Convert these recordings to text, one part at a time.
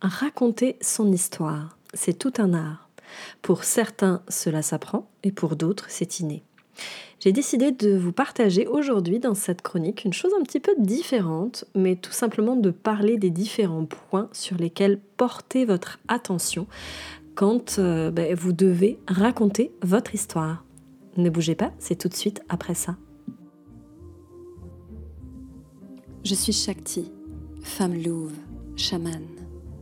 raconter son histoire, c'est tout un art. Pour certains, cela s'apprend et pour d'autres, c'est inné. J'ai décidé de vous partager aujourd'hui dans cette chronique une chose un petit peu différente, mais tout simplement de parler des différents points sur lesquels porter votre attention quand euh, ben, vous devez raconter votre histoire. Ne bougez pas, c'est tout de suite après ça. Je suis Shakti, femme louve, chamane,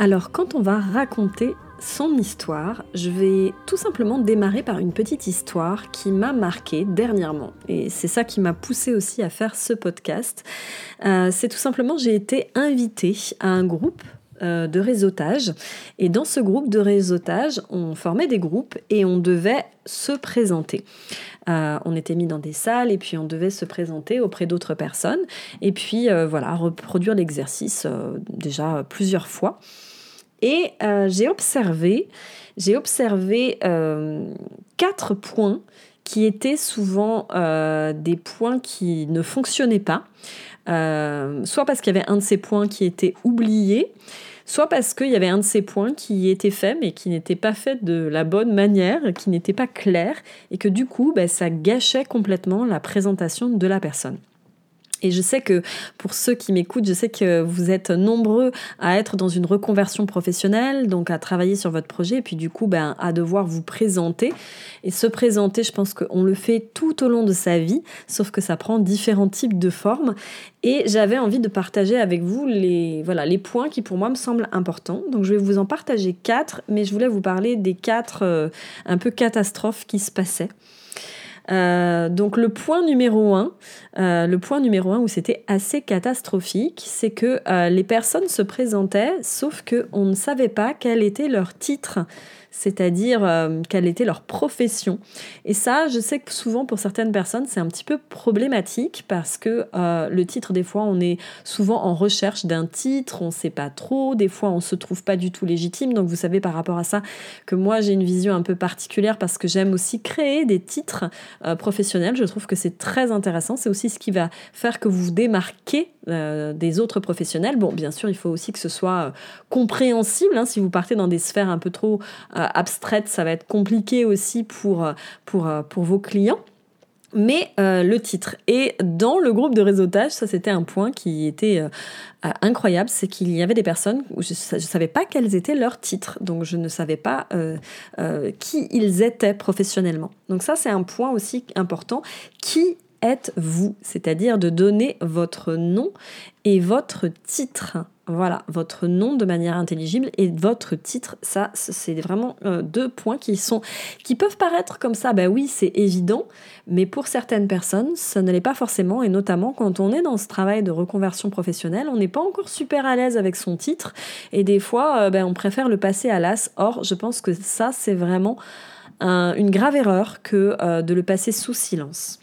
Alors quand on va raconter son histoire, je vais tout simplement démarrer par une petite histoire qui m'a marqué dernièrement. Et c'est ça qui m'a poussé aussi à faire ce podcast. Euh, c'est tout simplement, j'ai été invitée à un groupe euh, de réseautage. Et dans ce groupe de réseautage, on formait des groupes et on devait se présenter. Euh, on était mis dans des salles et puis on devait se présenter auprès d'autres personnes. Et puis voilà, reproduire l'exercice déjà plusieurs fois. Et euh, j'ai observé, j'ai observé euh, quatre points qui étaient souvent euh, des points qui ne fonctionnaient pas, soit parce qu'il y avait un de ces points qui était oublié, soit parce qu'il y avait un de ces points qui était fait mais qui n'était pas fait de la bonne manière, qui n'était pas clair, et que du coup, ben, ça gâchait complètement la présentation de la personne. Et je sais que pour ceux qui m'écoutent, je sais que vous êtes nombreux à être dans une reconversion professionnelle, donc à travailler sur votre projet, et puis du coup, ben, à devoir vous présenter. Et se présenter, je pense qu'on le fait tout au long de sa vie, sauf que ça prend différents types de formes. Et j'avais envie de partager avec vous les, voilà, les points qui pour moi me semblent importants. Donc je vais vous en partager quatre, mais je voulais vous parler des quatre euh, un peu catastrophes qui se passaient. Euh, donc le point numéro un, euh, le point numéro un où c'était assez catastrophique, c'est que euh, les personnes se présentaient, sauf qu'on ne savait pas quel était leur titre c'est-à-dire euh, quelle était leur profession. Et ça, je sais que souvent pour certaines personnes, c'est un petit peu problématique parce que euh, le titre, des fois, on est souvent en recherche d'un titre, on ne sait pas trop, des fois, on ne se trouve pas du tout légitime. Donc, vous savez par rapport à ça que moi, j'ai une vision un peu particulière parce que j'aime aussi créer des titres euh, professionnels. Je trouve que c'est très intéressant. C'est aussi ce qui va faire que vous vous démarquez des autres professionnels. Bon, bien sûr, il faut aussi que ce soit compréhensible. Hein, si vous partez dans des sphères un peu trop abstraite, ça va être compliqué aussi pour, pour, pour vos clients. Mais euh, le titre. Et dans le groupe de réseautage, ça c'était un point qui était euh, incroyable, c'est qu'il y avait des personnes où je ne savais pas quels étaient leurs titres, donc je ne savais pas euh, qui ils étaient professionnellement. Donc ça c'est un point aussi important. Qui êtes-vous C'est-à-dire de donner votre nom et votre titre voilà, votre nom de manière intelligible et votre titre, ça, c'est vraiment euh, deux points qui sont, qui peuvent paraître comme ça. Ben oui, c'est évident, mais pour certaines personnes, ça ne l'est pas forcément, et notamment quand on est dans ce travail de reconversion professionnelle, on n'est pas encore super à l'aise avec son titre, et des fois, euh, ben, on préfère le passer à l'as. Or, je pense que ça, c'est vraiment une grave erreur que euh, de le passer sous silence.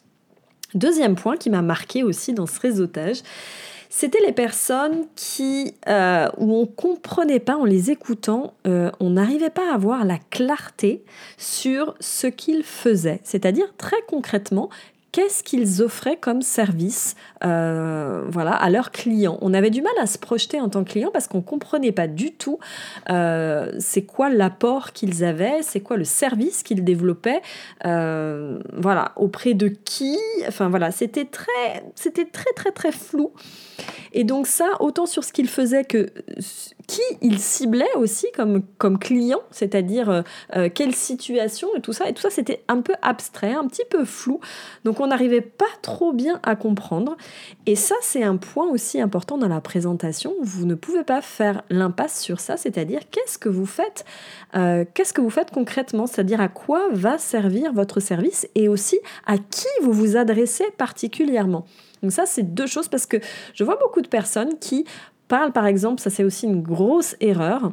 Deuxième point qui m'a marqué aussi dans ce réseautage, c'était les personnes qui, euh, où on comprenait pas en les écoutant, euh, on n'arrivait pas à avoir la clarté sur ce qu'ils faisaient. C'est-à-dire très concrètement, qu'est-ce qu'ils offraient comme service euh, voilà, à leurs clients? On avait du mal à se projeter en tant que client parce qu'on ne comprenait pas du tout euh, c'est quoi l'apport qu'ils avaient, c'est quoi le service qu'ils développaient, euh, voilà, auprès de qui? Enfin voilà, c'était c'était très très très flou. Et donc ça, autant sur ce qu'ils faisaient que qui ils ciblaient aussi comme, comme client, c'est-à-dire quelle situation et tout ça. Et tout ça, c'était un peu abstrait, un petit peu flou. Donc on n'arrivait pas trop bien à comprendre. Et ça, c'est un point aussi important dans la présentation. Vous ne pouvez pas faire l'impasse sur ça, c'est-à-dire qu'est-ce que vous faites, euh, qu'est-ce que vous faites concrètement, c'est-à-dire à quoi va servir votre service et aussi à qui vous vous adressez particulièrement. Donc ça, c'est deux choses parce que je vois beaucoup de personnes qui parlent, par exemple, ça c'est aussi une grosse erreur,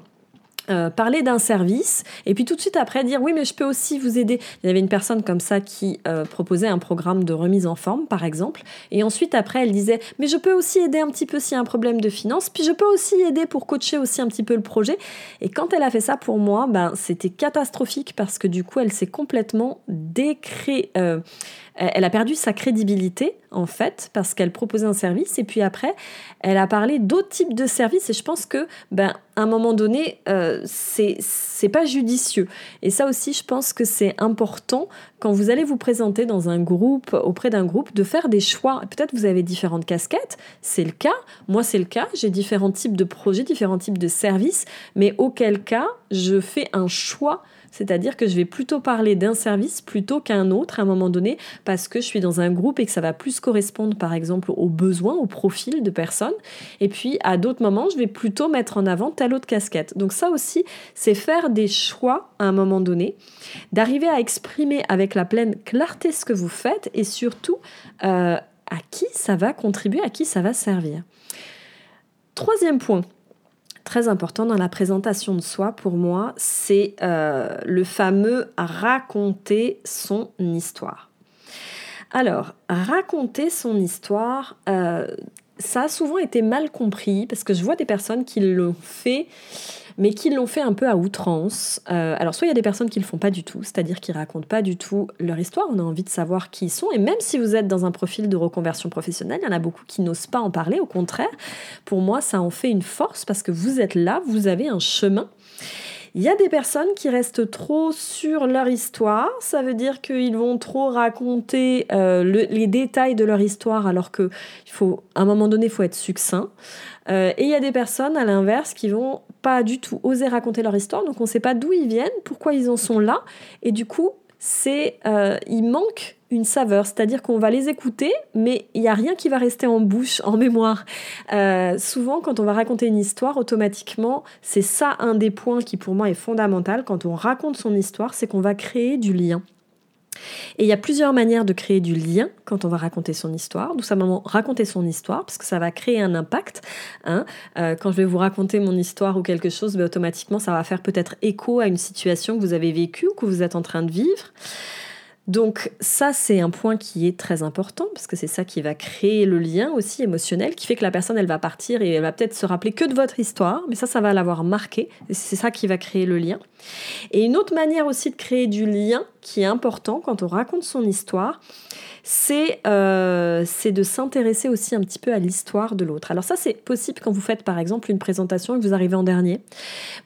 euh, parler d'un service et puis tout de suite après dire oui mais je peux aussi vous aider. Il y avait une personne comme ça qui euh, proposait un programme de remise en forme par exemple et ensuite après elle disait mais je peux aussi aider un petit peu s'il y a un problème de finance puis je peux aussi aider pour coacher aussi un petit peu le projet et quand elle a fait ça pour moi ben c'était catastrophique parce que du coup elle s'est complètement décré euh, elle a perdu sa crédibilité en fait parce qu'elle proposait un service et puis après elle a parlé d'autres types de services et je pense que ben à un moment donné euh, c'est pas judicieux. Et ça aussi je pense que c'est important quand vous allez vous présenter dans un groupe auprès d'un groupe de faire des choix. Peut-être vous avez différentes casquettes c'est le cas. Moi c'est le cas. J'ai différents types de projets différents types de services mais auquel cas je fais un choix c'est-à-dire que je vais plutôt parler d'un service plutôt qu'un autre à un moment donné parce que je suis dans un groupe et que ça va plus correspondre par exemple aux besoins, au profil de personnes. Et puis à d'autres moments, je vais plutôt mettre en avant telle autre casquette. Donc ça aussi, c'est faire des choix à un moment donné, d'arriver à exprimer avec la pleine clarté ce que vous faites et surtout euh, à qui ça va contribuer, à qui ça va servir. Troisième point, très important dans la présentation de soi pour moi, c'est euh, le fameux raconter son histoire. Alors, raconter son histoire, euh, ça a souvent été mal compris parce que je vois des personnes qui l'ont fait mais qui l'ont fait un peu à outrance. Euh, alors soit il y a des personnes qui le font pas du tout, c'est-à-dire qui racontent pas du tout leur histoire, on a envie de savoir qui ils sont, et même si vous êtes dans un profil de reconversion professionnelle, il y en a beaucoup qui n'osent pas en parler, au contraire, pour moi ça en fait une force parce que vous êtes là, vous avez un chemin. Il y a des personnes qui restent trop sur leur histoire, ça veut dire qu'ils vont trop raconter euh, les détails de leur histoire alors que un moment donné, il faut être succinct. Euh, et il y a des personnes, à l'inverse, qui vont pas du tout oser raconter leur histoire, donc on ne sait pas d'où ils viennent, pourquoi ils en sont là, et du coup, c'est euh, il manque une saveur, c'est-à-dire qu'on va les écouter, mais il n'y a rien qui va rester en bouche, en mémoire. Euh, souvent, quand on va raconter une histoire, automatiquement, c'est ça un des points qui pour moi est fondamental quand on raconte son histoire, c'est qu'on va créer du lien. Et il y a plusieurs manières de créer du lien quand on va raconter son histoire. Tout simplement raconter son histoire, parce que ça va créer un impact. Hein. Euh, quand je vais vous raconter mon histoire ou quelque chose, ben, automatiquement, ça va faire peut-être écho à une situation que vous avez vécue ou que vous êtes en train de vivre. Donc ça, c'est un point qui est très important, parce que c'est ça qui va créer le lien aussi émotionnel, qui fait que la personne, elle va partir et elle va peut-être se rappeler que de votre histoire, mais ça, ça va l'avoir marqué, c'est ça qui va créer le lien. Et une autre manière aussi de créer du lien, qui est important quand on raconte son histoire, euh, c'est de s'intéresser aussi un petit peu à l'histoire de l'autre. Alors ça, c'est possible quand vous faites par exemple une présentation et que vous arrivez en dernier.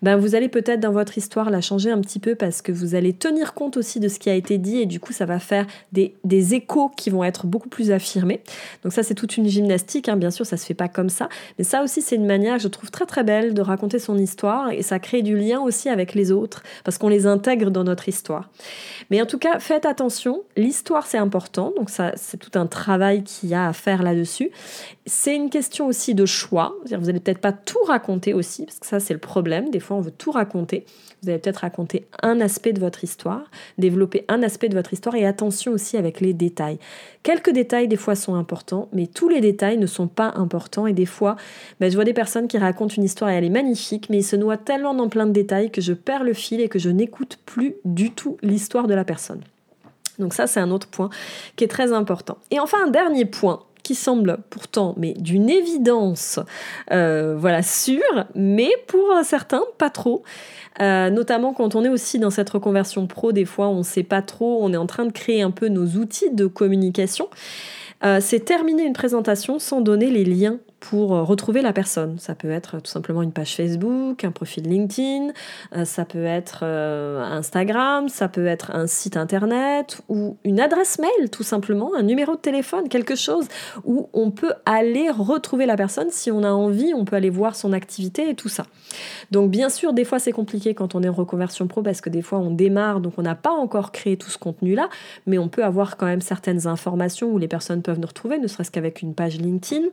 Ben, vous allez peut-être dans votre histoire la changer un petit peu parce que vous allez tenir compte aussi de ce qui a été dit et du coup, ça va faire des, des échos qui vont être beaucoup plus affirmés. Donc ça, c'est toute une gymnastique. Hein. Bien sûr, ça se fait pas comme ça. Mais ça aussi, c'est une manière, je trouve, très très belle de raconter son histoire et ça crée du lien aussi avec les autres parce qu'on les intègre dans notre histoire. Mais en tout cas, faites attention. L'histoire, c'est important. Donc ça, c'est tout un travail qu'il y a à faire là-dessus. C'est une question aussi de choix. Vous n'allez peut-être pas tout raconter aussi, parce que ça, c'est le problème. Des fois, on veut tout raconter. Vous allez peut-être raconter un aspect de votre histoire, développer un aspect de votre histoire et attention aussi avec les détails. Quelques détails, des fois, sont importants, mais tous les détails ne sont pas importants. Et des fois, ben, je vois des personnes qui racontent une histoire et elle est magnifique, mais ils se noient tellement dans plein de détails que je perds le fil et que je n'écoute plus du tout l'histoire de la personne. Donc ça, c'est un autre point qui est très important. Et enfin, un dernier point qui semble pourtant, mais d'une évidence, euh, voilà, sûre, mais pour certains, pas trop. Euh, notamment quand on est aussi dans cette reconversion pro, des fois on ne sait pas trop, on est en train de créer un peu nos outils de communication. Euh, c'est terminer une présentation sans donner les liens pour euh, retrouver la personne. Ça peut être tout simplement une page Facebook, un profil LinkedIn, euh, ça peut être euh, Instagram, ça peut être un site internet ou une adresse mail tout simplement, un numéro de téléphone, quelque chose où on peut aller retrouver la personne si on a envie, on peut aller voir son activité et tout ça. Donc bien sûr, des fois c'est compliqué quand on est en reconversion pro parce que des fois on démarre, donc on n'a pas encore créé tout ce contenu-là, mais on peut avoir quand même certaines informations où les personnes peuvent nous retrouver, ne serait-ce qu'avec une page LinkedIn.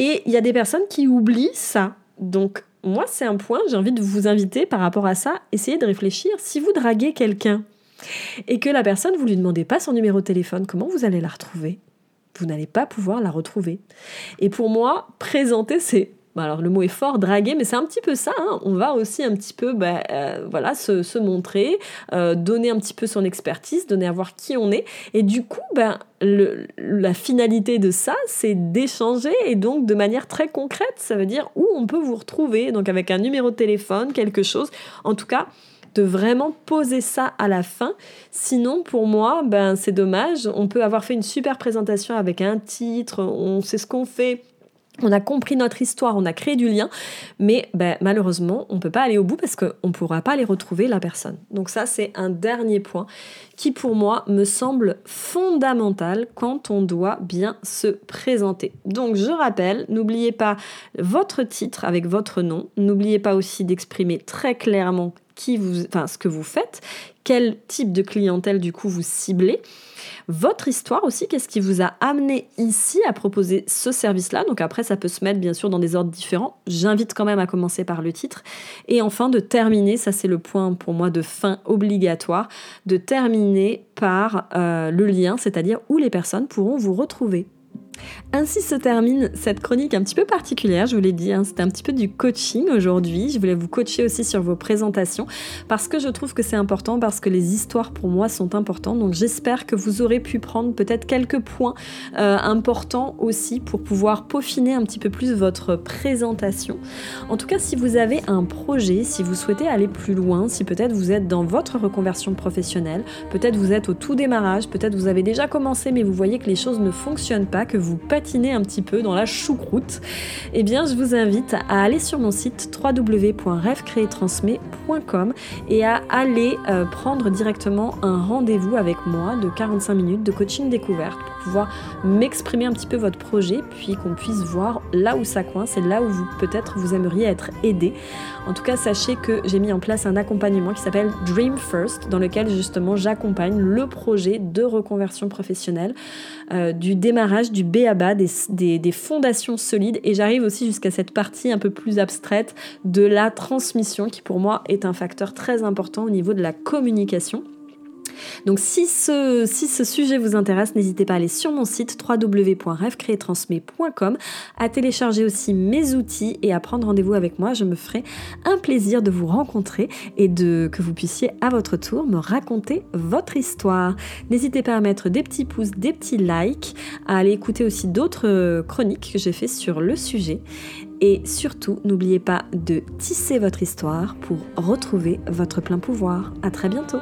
Et il y a des personnes qui oublient ça. Donc, moi, c'est un point, j'ai envie de vous inviter par rapport à ça, essayez de réfléchir. Si vous draguez quelqu'un et que la personne, vous lui demandez pas son numéro de téléphone, comment vous allez la retrouver? Vous n'allez pas pouvoir la retrouver. Et pour moi, présenter, c'est alors le mot est fort, draguer, mais c'est un petit peu ça. Hein. On va aussi un petit peu bah, euh, voilà, se, montrer, euh, donner un petit peu son expertise, donner à voir qui on est. Et du coup, ben, la finalité de ça, c'est d'échanger et donc de manière très concrète, ça veut dire où on peut vous retrouver, donc avec un numéro de téléphone, quelque chose. En tout cas, de vraiment poser ça à la fin. Sinon, pour moi, ben, c'est dommage. On peut avoir fait une super présentation avec un titre, on sait ce qu'on fait on a compris notre histoire, on a créé du lien, mais ben, malheureusement, on ne peut pas aller au bout parce qu'on ne pourra pas aller retrouver la personne. Donc ça, c'est un dernier point qui, pour moi, me semble fondamental quand on doit bien se présenter. Donc je rappelle, n'oubliez pas votre titre avec votre nom, n'oubliez pas aussi d'exprimer très clairement qui vous, enfin, ce que vous faites, quel type de clientèle du coup vous ciblez votre histoire aussi, qu'est-ce qui vous a amené ici à proposer ce service-là? Donc après, ça peut se mettre bien sûr dans des ordres différents. J'invite quand même à commencer par le titre. Et enfin, de terminer, ça c'est le point pour moi de fin obligatoire, de terminer par euh, le lien, c'est-à-dire où les personnes pourront vous retrouver. Ainsi se termine cette chronique un petit peu particulière, je vous l'ai dit, hein, c'était un petit peu du coaching aujourd'hui. Je voulais vous coacher aussi sur vos présentations parce que je trouve que c'est important, parce que les histoires pour moi sont importantes. Donc j'espère que vous aurez pu prendre peut-être quelques points euh, importants aussi pour pouvoir peaufiner un petit peu plus votre présentation. En tout cas, si vous avez un projet, si vous souhaitez aller plus loin, si peut-être vous êtes dans votre reconversion professionnelle, peut-être vous êtes au tout démarrage, peut-être vous avez déjà commencé mais vous voyez que les choses ne fonctionnent pas, que vous vous un petit peu dans la choucroute, eh bien je vous invite à aller sur mon site www.rêvecréetransmet.com et à aller euh, prendre directement un rendez-vous avec moi de 45 minutes de coaching découverte pour pouvoir m'exprimer un petit peu votre projet, puis qu'on puisse voir là où ça coince et là où vous peut-être vous aimeriez être aidé. En tout cas, sachez que j'ai mis en place un accompagnement qui s'appelle Dream First, dans lequel justement j'accompagne le projet de reconversion professionnelle, euh, du démarrage du B bas, des, des fondations solides, et j'arrive aussi jusqu'à cette partie un peu plus abstraite de la transmission, qui pour moi est un facteur très important au niveau de la communication. Donc si ce, sujet vous intéresse, n'hésitez pas à aller sur mon site www.rêvecréetransmet.com, à télécharger aussi mes outils et à prendre rendez-vous avec moi. Je me ferai un plaisir de vous rencontrer et de que vous puissiez à votre tour me raconter votre histoire. N'hésitez pas à mettre des petits pouces, des petits likes, à aller écouter aussi d'autres chroniques que j'ai fait sur le sujet. Et surtout, n'oubliez pas de tisser votre histoire pour retrouver votre plein pouvoir. À très bientôt!